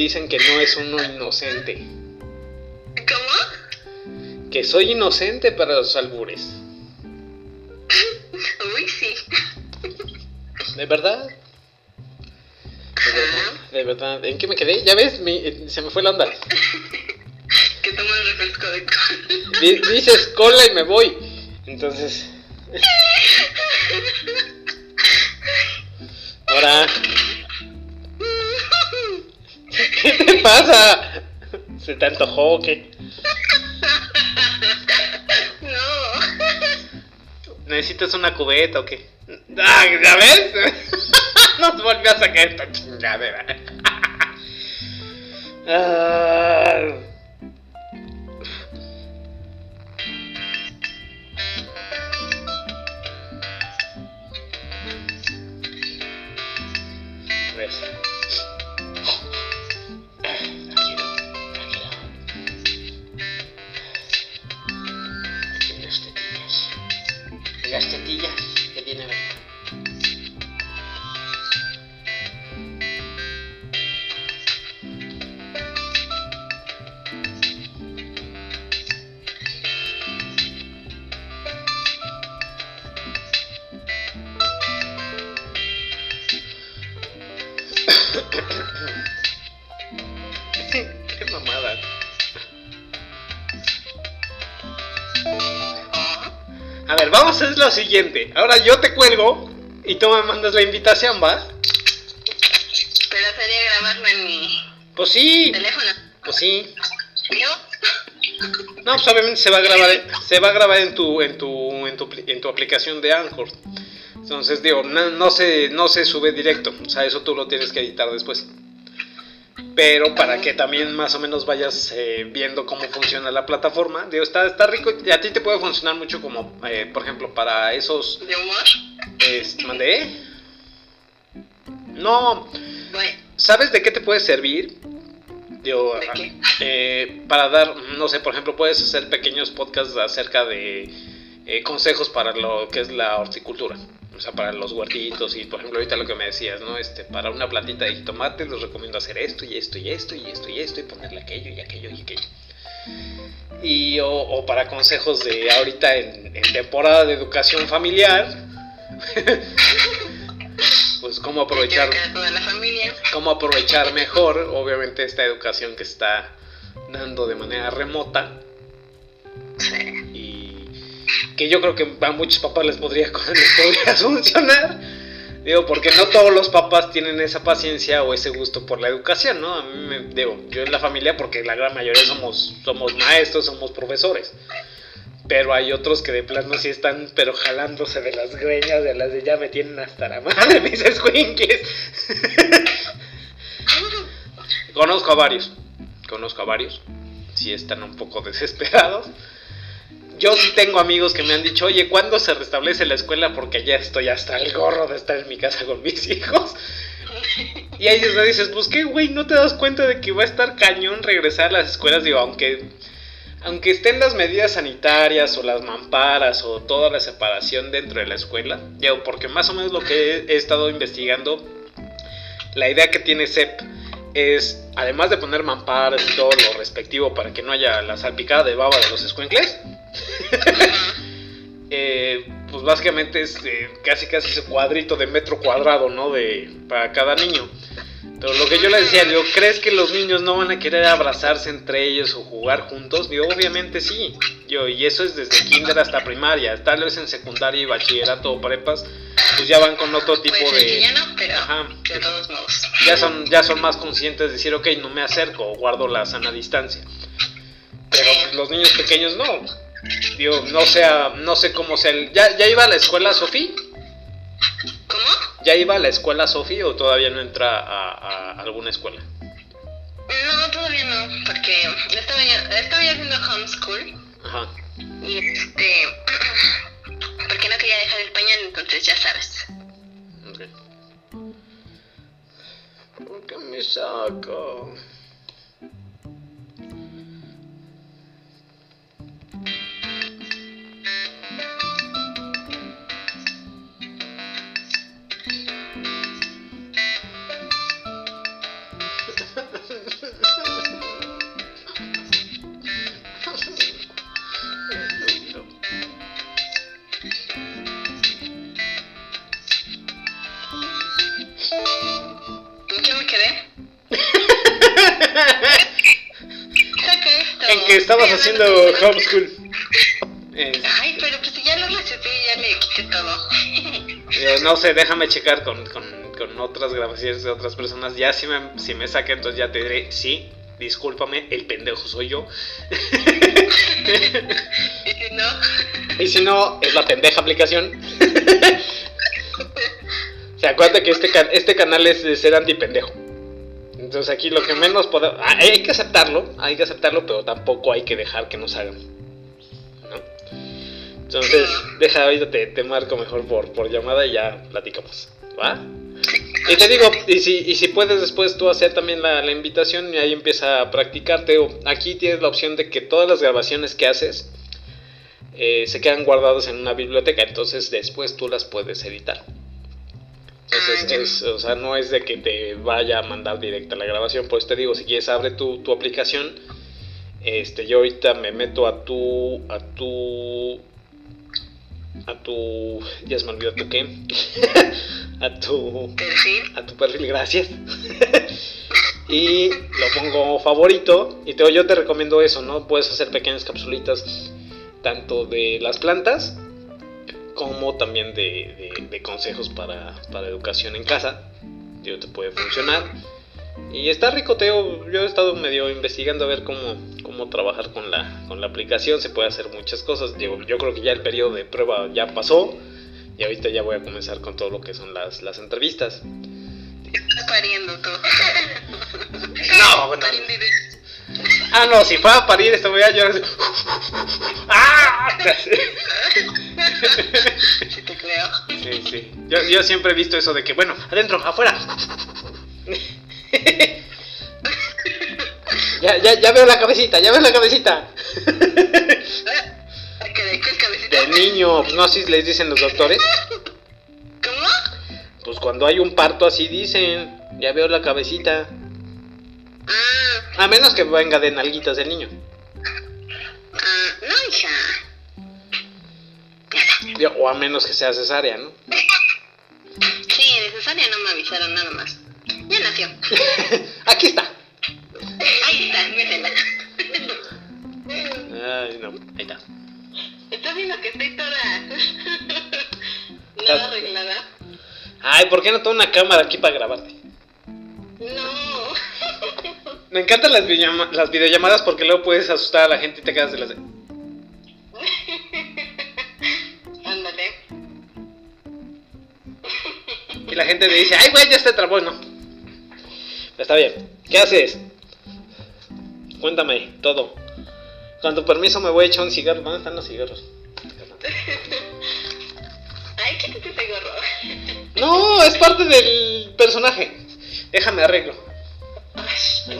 Dicen que no es uno inocente. ¿Cómo? Que soy inocente para los albures. Uy, sí. ¿De verdad? De verdad, ¿en qué me quedé? ¿Ya ves? se me fue la onda. que tomo el refresco de cola. dices cola y me voy. Entonces. Ahora. ¿Qué te pasa? ¿Se te antojó o qué? No. ¿Necesitas una cubeta o qué? Ah, ¿Ya ves? Nos volvió a sacar esta chingadera. ah. Pues. Las tetillas que tiene Qué A ver, vamos a hacer lo siguiente. Ahora yo te cuelgo y tú me mandas la invitación, ¿va? Pero sería grabarlo en mi Pues sí. teléfono. Pues sí. ¿Yo? No, pues obviamente se va a grabar, se va a grabar en tu, en tu, en tu, en tu aplicación de Anchor. Entonces digo, no, no se, no se sube directo. O sea, eso tú lo tienes que editar después. Pero para que también más o menos vayas eh, viendo cómo funciona la plataforma. Digo, está, está rico y a ti te puede funcionar mucho como, eh, por ejemplo, para esos... ¿De humor? ¿Mandé? No, Bueno, ¿sabes de qué te puede servir? Digo, ¿De qué? eh, para dar, no sé, por ejemplo, puedes hacer pequeños podcasts acerca de eh, consejos para lo que es la horticultura. O sea, para los huertitos y, por ejemplo, ahorita lo que me decías, ¿no? Este, para una plantita de jitomate les recomiendo hacer esto y esto y esto y esto y esto y ponerle aquello y aquello y aquello. Y, o, o para consejos de ahorita en, en temporada de educación familiar, pues cómo aprovechar cómo aprovechar mejor, obviamente, esta educación que está dando de manera remota Sí. Que yo creo que a muchos papás les podría, les podría funcionar. Digo, porque no todos los papás tienen esa paciencia o ese gusto por la educación, ¿no? A mí me, digo, yo en la familia, porque la gran mayoría somos, somos maestros, somos profesores. Pero hay otros que de plano sí están, pero jalándose de las greñas, de las de ya me tienen hasta la madre, mis escuincles. Conozco a varios, conozco a varios, sí están un poco desesperados. Yo sí tengo amigos que me han dicho, oye, ¿cuándo se restablece la escuela? Porque ya estoy hasta el gorro de estar en mi casa con mis hijos. Y ahí me dices, pues qué, güey, ¿no te das cuenta de que va a estar cañón regresar a las escuelas? Digo, aunque, aunque estén las medidas sanitarias o las mamparas o toda la separación dentro de la escuela, digo, porque más o menos lo que he, estado investigando, la idea que tiene CEP es, además de poner mamparas y todo lo respectivo para que no haya la salpicada de baba de los escuincles, eh, pues básicamente es eh, casi casi ese cuadrito de metro cuadrado, ¿no? De, para cada niño. Pero lo que yo le decía, digo, ¿crees que los niños no van a querer abrazarse entre ellos o jugar juntos? Digo, obviamente sí. Yo, y eso es desde kinder hasta primaria. Tal vez en secundaria y bachillerato o prepas, pues ya van con otro tipo de... ya no, pero Ajá. de todos modos. Ya son, ya son más conscientes de decir, ok, no me acerco o guardo la sana distancia. Pero pues, los niños pequeños no. Digo, no sea, no sé cómo sea el... ¿Ya, ya iba a la escuela Sofi? ¿Cómo? ¿Ya iba a la escuela Sofi o todavía no entra a, a alguna escuela? No, todavía no, porque estaba, estaba haciendo homeschool Ajá. y este. Porque no quería dejar el pañal, entonces ya sabes. Ok. ¿Por qué me saca? Que estabas haciendo homeschool. Es- Ay, pero pues ya lo recibí, ya le quité todo. Digo, no sé, déjame checar con, con, con otras grabaciones de otras personas. Ya si me, si me saca, entonces ya te diré, sí, discúlpame, el pendejo soy yo. y si no, Y si no, es la pendeja aplicación. o sea, acuérdate que este, este canal es de ser antipendejo. Entonces aquí lo que menos podemos... ah, hay que aceptarlo, hay que aceptarlo, pero tampoco hay que dejar que nos hagan. ¿no? Entonces, deja, ahorita te, marco mejor por, llamada y ya platicamos. ¿Va? Y te digo, y si, puedes después tú hacer también la, invitación y ahí empieza a practicarte. Aquí tienes la opción de que todas las grabaciones que haces eh, se quedan guardadas en una biblioteca, entonces después tú las puedes editar. Entonces, Ah, es, o sea, no es de que te vaya a mandar directa la grabación, pues te digo, si quieres abre tu, tu aplicación, este, yo ahorita me meto a tu, a tu, a tu, ya se me olvidó tu qué, a tu, perfil. a tu perfil, gracias. y lo pongo favorito. Y te, yo te recomiendo eso, ¿no? Puedes hacer pequeñas capsulitas tanto de las plantas como también de, de- de consejos para, para educación en casa. Digo, te puede funcionar. Y está rico, Teo. Yo he estado medio investigando a ver cómo, cómo trabajar con la, con la aplicación. Se puede hacer muchas cosas. Digo, yo creo que ya el periodo de prueba ya pasó. Y ahorita ya voy a comenzar con todo lo que son las, las entrevistas. Estás pariendo tú. No, bueno. Ah, no, si fuera a parir esta voy a llorar. ¡Ah! Si te creo. Sí, sí. Yo, yo siempre he visto eso de que, bueno, adentro, afuera. Ya, ya, ya veo la cabecita, ya veo la cabecita. ¿A que de qué cabecita? De niño, no así les dicen los doctores. ¿Cómo? Pues cuando hay un parto así dicen, ya veo la cabecita. A menos que venga de nalguitas del niño. ah, no, hija. O a menos que sea cesárea, ¿no? Sí, de cesárea no me avisaron nada más. Ya nació. Aquí está. Ahí está, mírenla. Ay, no, ahí está. ¿Estás viendo que estoy toda... nada arreglada? Ay, ¿por qué no tengo una cámara aquí para grabarte? No. Me encantan las, las videollamadas porque luego puedes asustar a la gente y te quedas de las de... Ándale. Y la gente me dice, ay, güey, ya está trabó, no. Está bien. ¿Qué haces? Cuéntame todo. Con tu permiso me voy a echar un cigarro. ¿Dónde están los cigarros? Ay, quítate ese gorro. No, es parte del personaje. Déjame arreglo. Ahí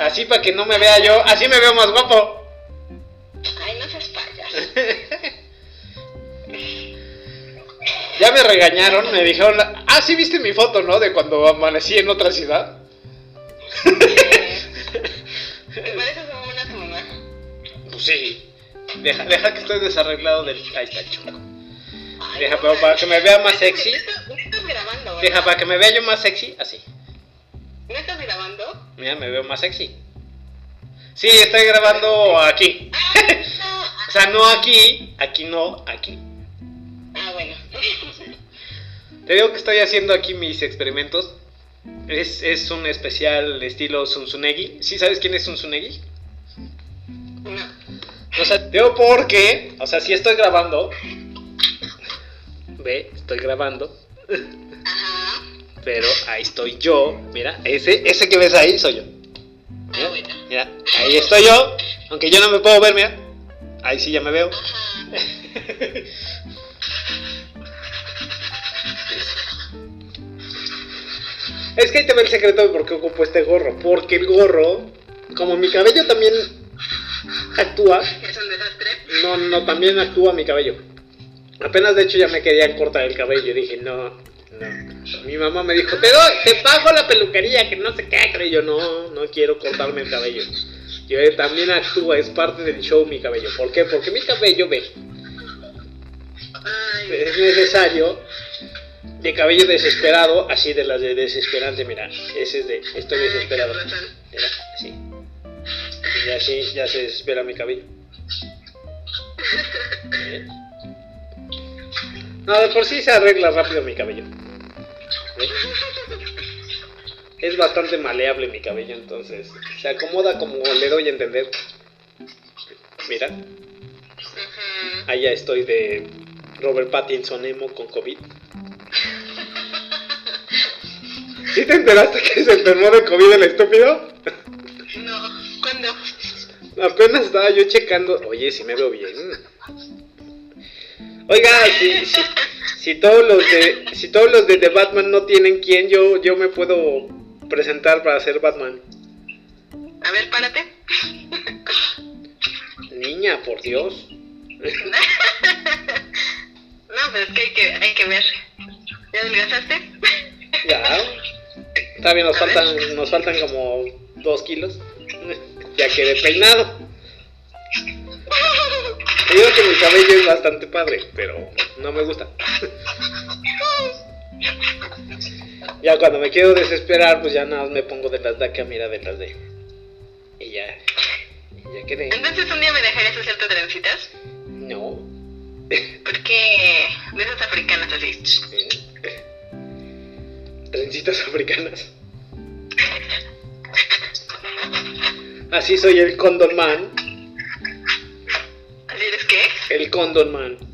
Así para que no me vea yo. Así me veo más guapo. Ay, no seas payas. Ya me regañaron, me dijeron, ah, sí viste mi foto, ¿no? De cuando amanecí en otra ciudad. ¿Te pareces a una tu mamá? Pues sí. Deja, deja que estoy desarreglado del. Ahí está, chungo. Deja, pero para que me vea más sexy. Deja, para que me vea yo más sexy, así. ¿No estás grabando? Mira, me veo más sexy. Sí, estoy grabando aquí. o sea, no aquí, aquí no, aquí. Ah, bueno. Te digo que estoy haciendo aquí mis experimentos. Es, es un especial estilo Sunsunegi. ¿Sí sabes quién es Sunsunegi? No. O sea, te digo porque, o sea, si estoy grabando. Ve, estoy grabando. Ajá. Pero ahí estoy yo. Mira, ese, ese que ves ahí soy yo. Ah, bueno. Mira, ahí estoy yo. Aunque yo no me puedo ver, mira. Ahí sí ya me veo. Es que ahí te ve el secreto de por qué ocupo este gorro. Porque el gorro, como mi cabello también actúa, ¿Es un desastre? no, no, también actúa mi cabello. Apenas de hecho ya me querían cortar el cabello. y Dije, no, no. Mi mamá me dijo, te doy, te pago la peluquería, que no sé qué. Y yo, no, no quiero cortarme el cabello. Yo eh, también actúa, es parte del show mi cabello. ¿Por qué? Porque mi cabello, ve, es necesario de cabello desesperado, así de las de desesperante, mira, ese es de estoy desesperado. Mira, así. Y así ya se desespera mi cabello. ¿Eh? No, de por sí se arregla rápido mi cabello. Es bastante maleable mi cabello, entonces se acomoda como le doy a entender. Mira, allá estoy de Robert Pattinson emo con COVID. ¿Sí te enteraste que se enfermó de COVID el estúpido? No, ¿cuándo? Apenas estaba yo checando. Oye, si me veo bien. Oiga, si, si, si todos los de si todos los de The Batman no tienen quien, yo yo me puedo presentar para ser Batman. A ver, párate. Niña, por Dios. No, pues es que hay que, hay que ver. ¿Ya adelgazaste? Ya. Está bien, nos faltan nos faltan como dos kilos. Ya quedé peinado. Digo que mi cabello es bastante padre, pero no me gusta. Ya cuando me quiero desesperar, pues ya nada más me pongo de las de acá, mira de las de. Y ya. y ya quedé. Entonces un día me dejarías hacerte trencitas. No. Porque de esas africanas así. Trencitas africanas. Así soy el Condon Man. ¿Así eres qué? El Condon Man.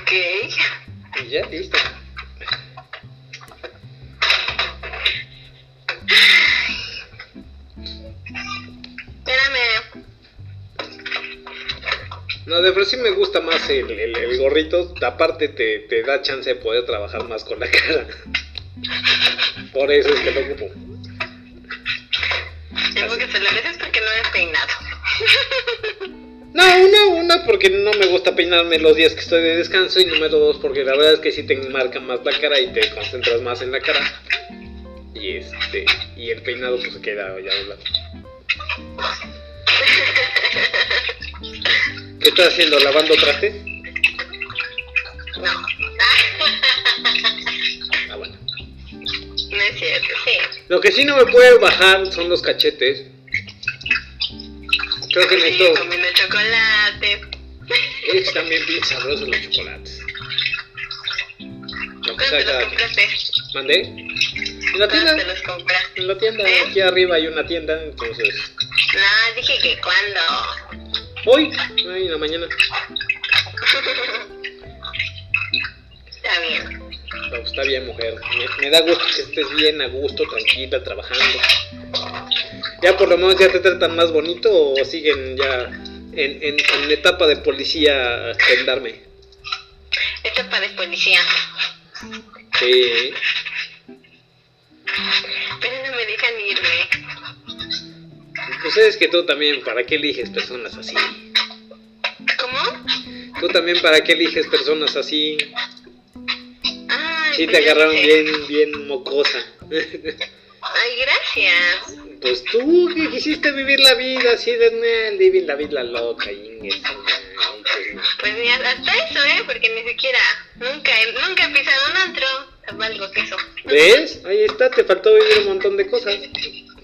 Ok. Y ya, listo. Espérame. No, de por sí me gusta más el, el- el gorrito. Aparte te, te da chance de poder trabajar más con la cara. Por eso es que lo ocupo. Tengo que solares es porque no he peinado. No, una, una porque no me gusta peinarme los días que estoy de descanso. Y número dos porque la verdad es que sí te marca más la cara y te concentras más en la cara. Y este, y el peinado pues se queda ya a un lado. ¿Qué estás haciendo? ¿Lavando trastes? No. Ah, bueno. No es cierto, sí. Lo que sí no me puede bajar son los cachetes. Creo que Sí, necesito. comiendo chocolate. Es también bien sabrosos los chocolates. Que ¿Cuándo te los compraste? ¿Mandé? En la ¿Cuándo tienda. te los compraste? En la tienda, aquí arriba hay una tienda, entonces. No, dije que cuándo. Hoy, hoy en la mañana. Está bien. Pues, está bien, mujer. Me, me da gusto que estés bien, a gusto, tranquila, trabajando. ¿Ya por lo menos ya te tratan más bonito o siguen ya en, en, en etapa de policía gendarme? Etapa de policía. Sí. Pero no me dejan irme. Pues es que tú también, ¿para qué eliges personas así? ¿Cómo? Tú también, ¿para qué eliges personas así? Sí, te agarraron bien, bien mocosa. Ay, gracias. pues tú que quisiste vivir la vida así de living la vida loca y pues, ni hasta eso, ¿eh? Porque ni siquiera, nunca, nunca he pisado un antro. ¿Ves? Ahí está, te faltó vivir un montón de cosas.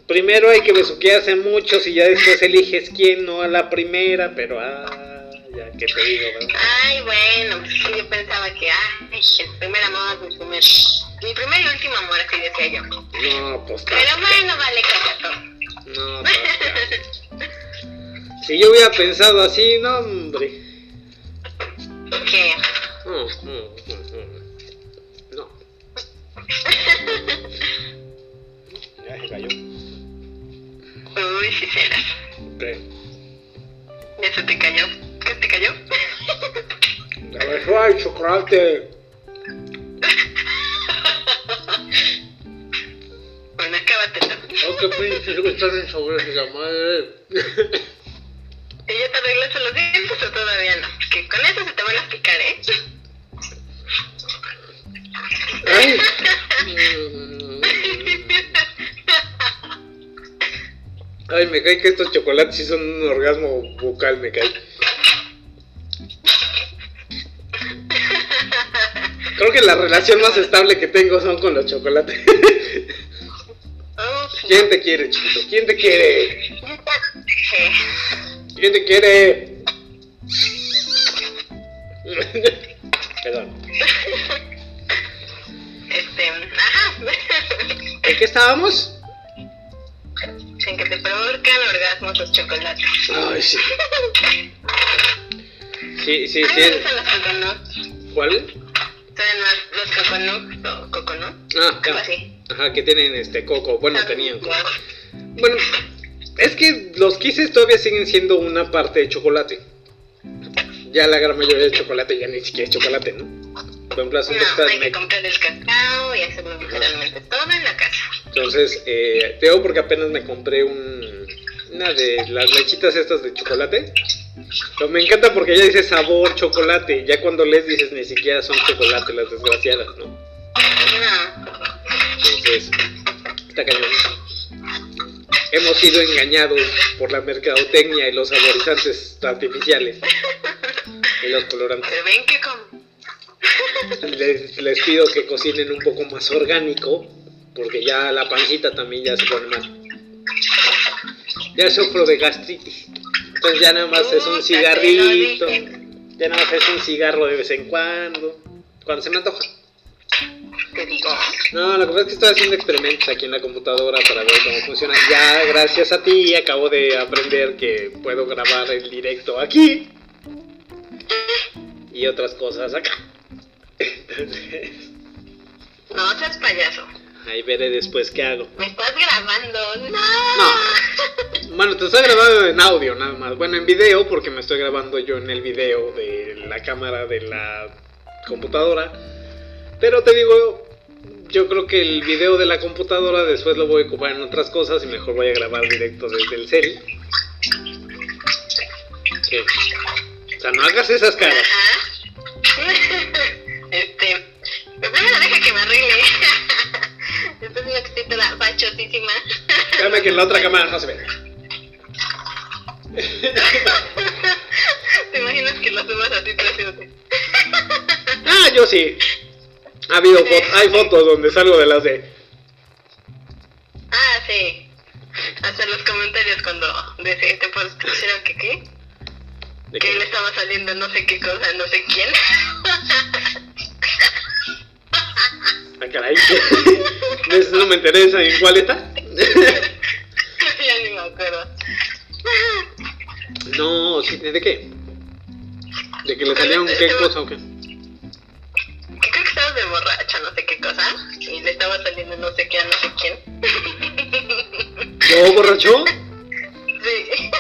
Primero hay que besuquearse muchos y ya después eliges quién, no a la primera, pero ah, ya que te digo, ¿verdad? Ay, bueno, pues yo pensaba que, ay, el primer amor, mi primer, mi primer y último amor, así decía yo. No, pues. Pero bueno, vale, todo. No, pues. si yo hubiera pensado así, no, hombre. ¿Qué? No, ya se cayó. Uy, si será. ¿Qué? ¿Ya se te cayó? ¿Qué te cayó? La besó al chocolate. bueno, acábatelo. Oh, qué pinche, que están en sobre esa madre. ¿Y ya te arreglaste los dientes o todavía no? Que con eso se te van a picar, ¿eh? Ay. Ay, me cae que estos chocolates sí son un orgasmo bucal, me cae. Creo que la relación más estable que tengo son con los chocolates. ¿Quién te quiere, chiquito? ¿Quién te quiere? ¿Quién te quiere? Perdón. Este, ajá. ¿En qué estábamos? En que te provocan orgasmos los chocolates. Ay, sí. Sí, sí, sí. sí. ¿Cuál? Son los coconuts o coconut. Ah, Algo así. Ajá, que tienen este coco. Bueno, tenían coco. Bueno, es que los quises todavía siguen siendo una parte de chocolate. Ya la gran mayoría de chocolate ya ni siquiera es chocolate, ¿no? Por ejemplo, no, hay que comprar el cacao y hacerlo literalmente todo en la casa. Entonces, eh, te digo porque apenas me compré un, una de las lechitas estas de chocolate. Pero me encanta porque ya dice sabor chocolate. Ya cuando les dices ni siquiera son chocolate las desgraciadas, ¿no? Entonces, está cañón. Hemos sido engañados por la mercadotecnia y los saborizantes artificiales y los colorantes. Pero ven que con les, les, pido que cocinen un poco más orgánico, porque ya la pancita también ya se pone mal. Ya sufro de gastritis. Entonces ya nada más es un cigarrito. Ya nada más es un cigarro de vez en cuando. Cuando se me antoja. No, la verdad es que estoy haciendo experimentos aquí en la computadora para ver cómo funciona. Ya gracias a ti acabo de aprender que puedo grabar el directo aquí. Y otras cosas acá. Entonces. No seas payaso. Ahí veré después qué hago. ¿Me estás grabando? No. No. Bueno, te estoy grabando en audio nada más. Bueno, en video porque me estoy grabando yo en el video de la cámara de la computadora. Pero te digo, yo creo que el video de la computadora después lo voy a ocupar en otras cosas y mejor voy a grabar directo desde el cel. ¿Qué? O sea, no hagas esas caras. Este, primero deja que me arregle. Después digo que estoy toda fachotísima. Déjame que en la otra cámara no se ve. ¿Te imaginas que lo subas a ti precioso? ah, yo sí. Ha habido hay fotos donde salgo de las de. Ah, sí. Hacer los comentarios cuando decían te pusieron que qué. Que le estaba saliendo no sé qué cosa, no sé quién. Ah, caray. Eso no me interesa. ¿En cuál está? ya ni me acuerdo. No, ¿de qué? ¿De que le salieron qué cosa o qué? Creo que estabas de borracha, no sé qué cosa. Y le estaba saliendo no sé qué a no sé quién. ¿Yo borracho? Sí.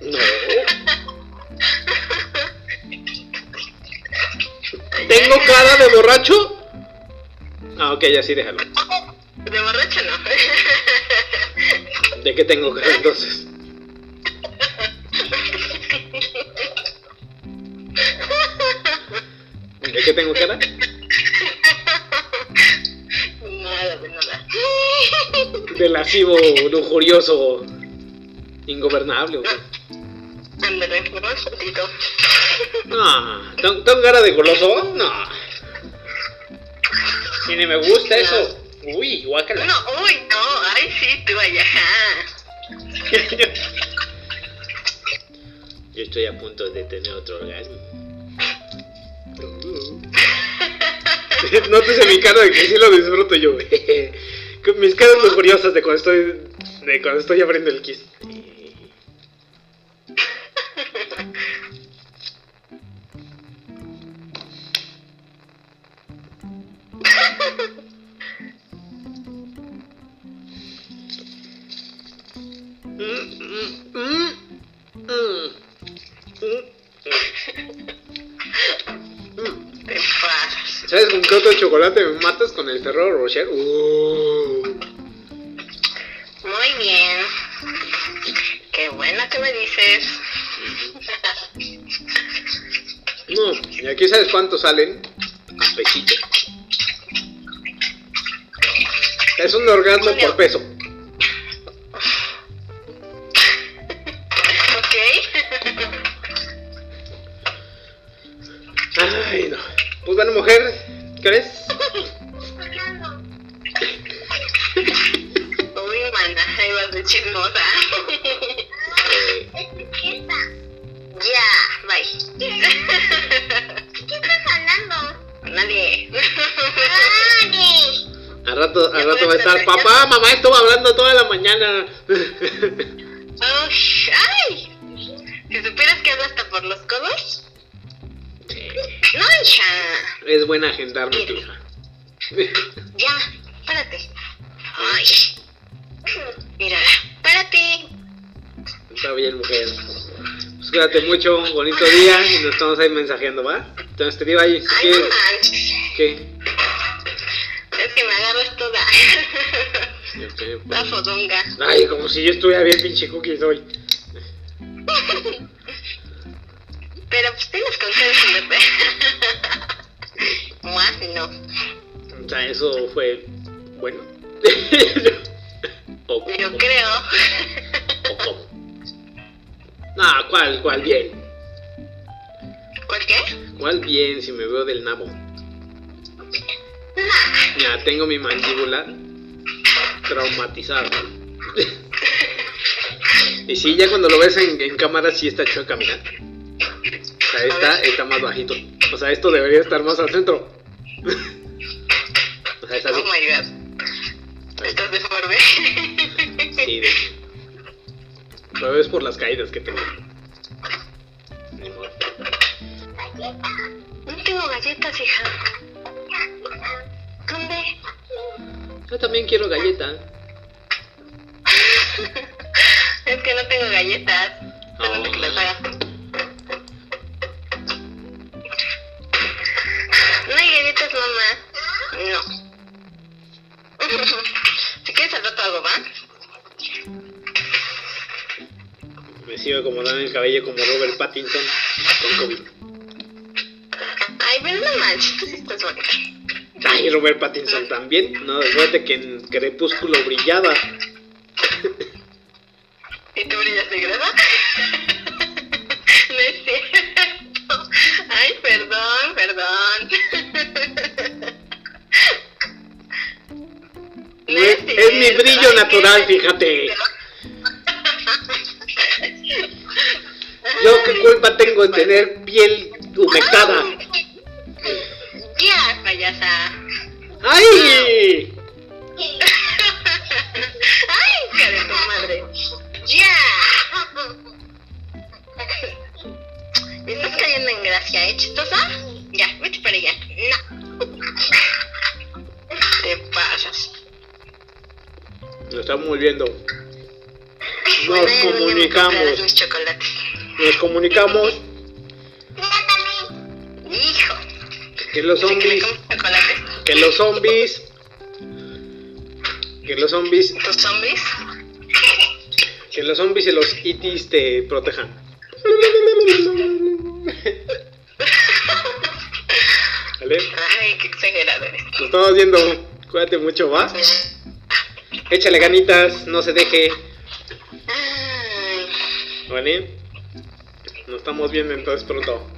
No. ¿Tengo cara de borracho? Ah, ok, ya sí, déjalo. De borracho no. ¿De qué tengo cara entonces? ¿De qué tengo cara? Nada, de nada. de lascivo, lujurioso, ingobernable. ratito. No, ¿tengo tengo cara de goloso? No. Y ni me gusta eso. Uy, guácala. No, uy, no, ay, sí, tú allá. Yo estoy a punto de tener otro orgasmo. Nótese mi cara de que sí lo disfruto yo. Mis caras lujuriosas de cuando estoy de cuando estoy abriendo el kiss. Te pasas. ¿Sabes con qué otro chocolate me matas con el Ferrero Rocher? Uh. Muy bien. Qué bueno que me dices. No, y aquí sabes cuántos salen. Pesito. Es un orgasmo por peso. ok. Ay, no. Pues bueno, mujer, ¿qué eres? Uy, mana, ahí vas de chismosa. Rato, al rato va a estar, papá, mamá estuvo hablando toda la mañana. Ush, ¡Ay! Si supieras que hablo hasta por los codos. No, hija. es buena agendarme, tu hija. Ya, párate. Ay. Mira, párate. Está bien, mujer. Pues cuídate mucho, bonito día y nos estamos ahí mensajeando, ¿va? Entonces te digo ahí, no. ¿qué? Que me agarras toda. Ok, La pues. fodonga. Ay, como si yo estuviera bien pinche cookie hoy. Pero pues tienes con qué defenderte. Más no. O sea, eso fue bueno. o, Yo creo. o cómo. No, ¿cuál, cuál bien? ¿Cuál qué? ¿Cuál bien si me veo del nabo? Ya tengo mi mandíbula traumatizada. y sí, ya cuando lo ves en, en cámara sí está chueca, mira. O sea, está, está más bajito. O sea, esto debería estar más al centro. o sea, es Oh así. my god. Estás deforme. Sí, de Pero es por las caídas que tengo. Ni modo. No tengo galletas, hija. Yo también quiero galleta. Es que no tengo galletas. ¿De dónde que las haga? ¿No hay galletas, mamá? No. Si quieres al rato algo, ¿va? Me sigo acomodando el cabello como Robert Pattinson con COVID. Ay, pero no manches, tú sí estás bonita. Ay, Robert Pattinson también. No, acuérdate que en Crepúsculo brillaba. ¿Y tú brillas de? No es cierto. Ay, perdón, perdón. No Es, es mi brillo natural, fíjate. Yo qué culpa tengo en tener piel humectada. ¡Ay! Ay, hija de tu madre. Ya. Me estás cayendo en gracia, ¿eh, chistosa? Ya, vete para allá. No. Te pasas. Nos estamos viendo. Nos Bueno, comunicamos. mis chocolates. Nos comunicamos Hijo. que los zombies. Que los zombies, que los zombies, ¿Tus zombies? que los zombies y los itis te protejan. ¿Vale? Ay, qué exagerado eres. Nos estamos viendo. Cuídate mucho, ¿va? Échale ganitas, no se deje. ¿Vale? Nos estamos viendo entonces pronto.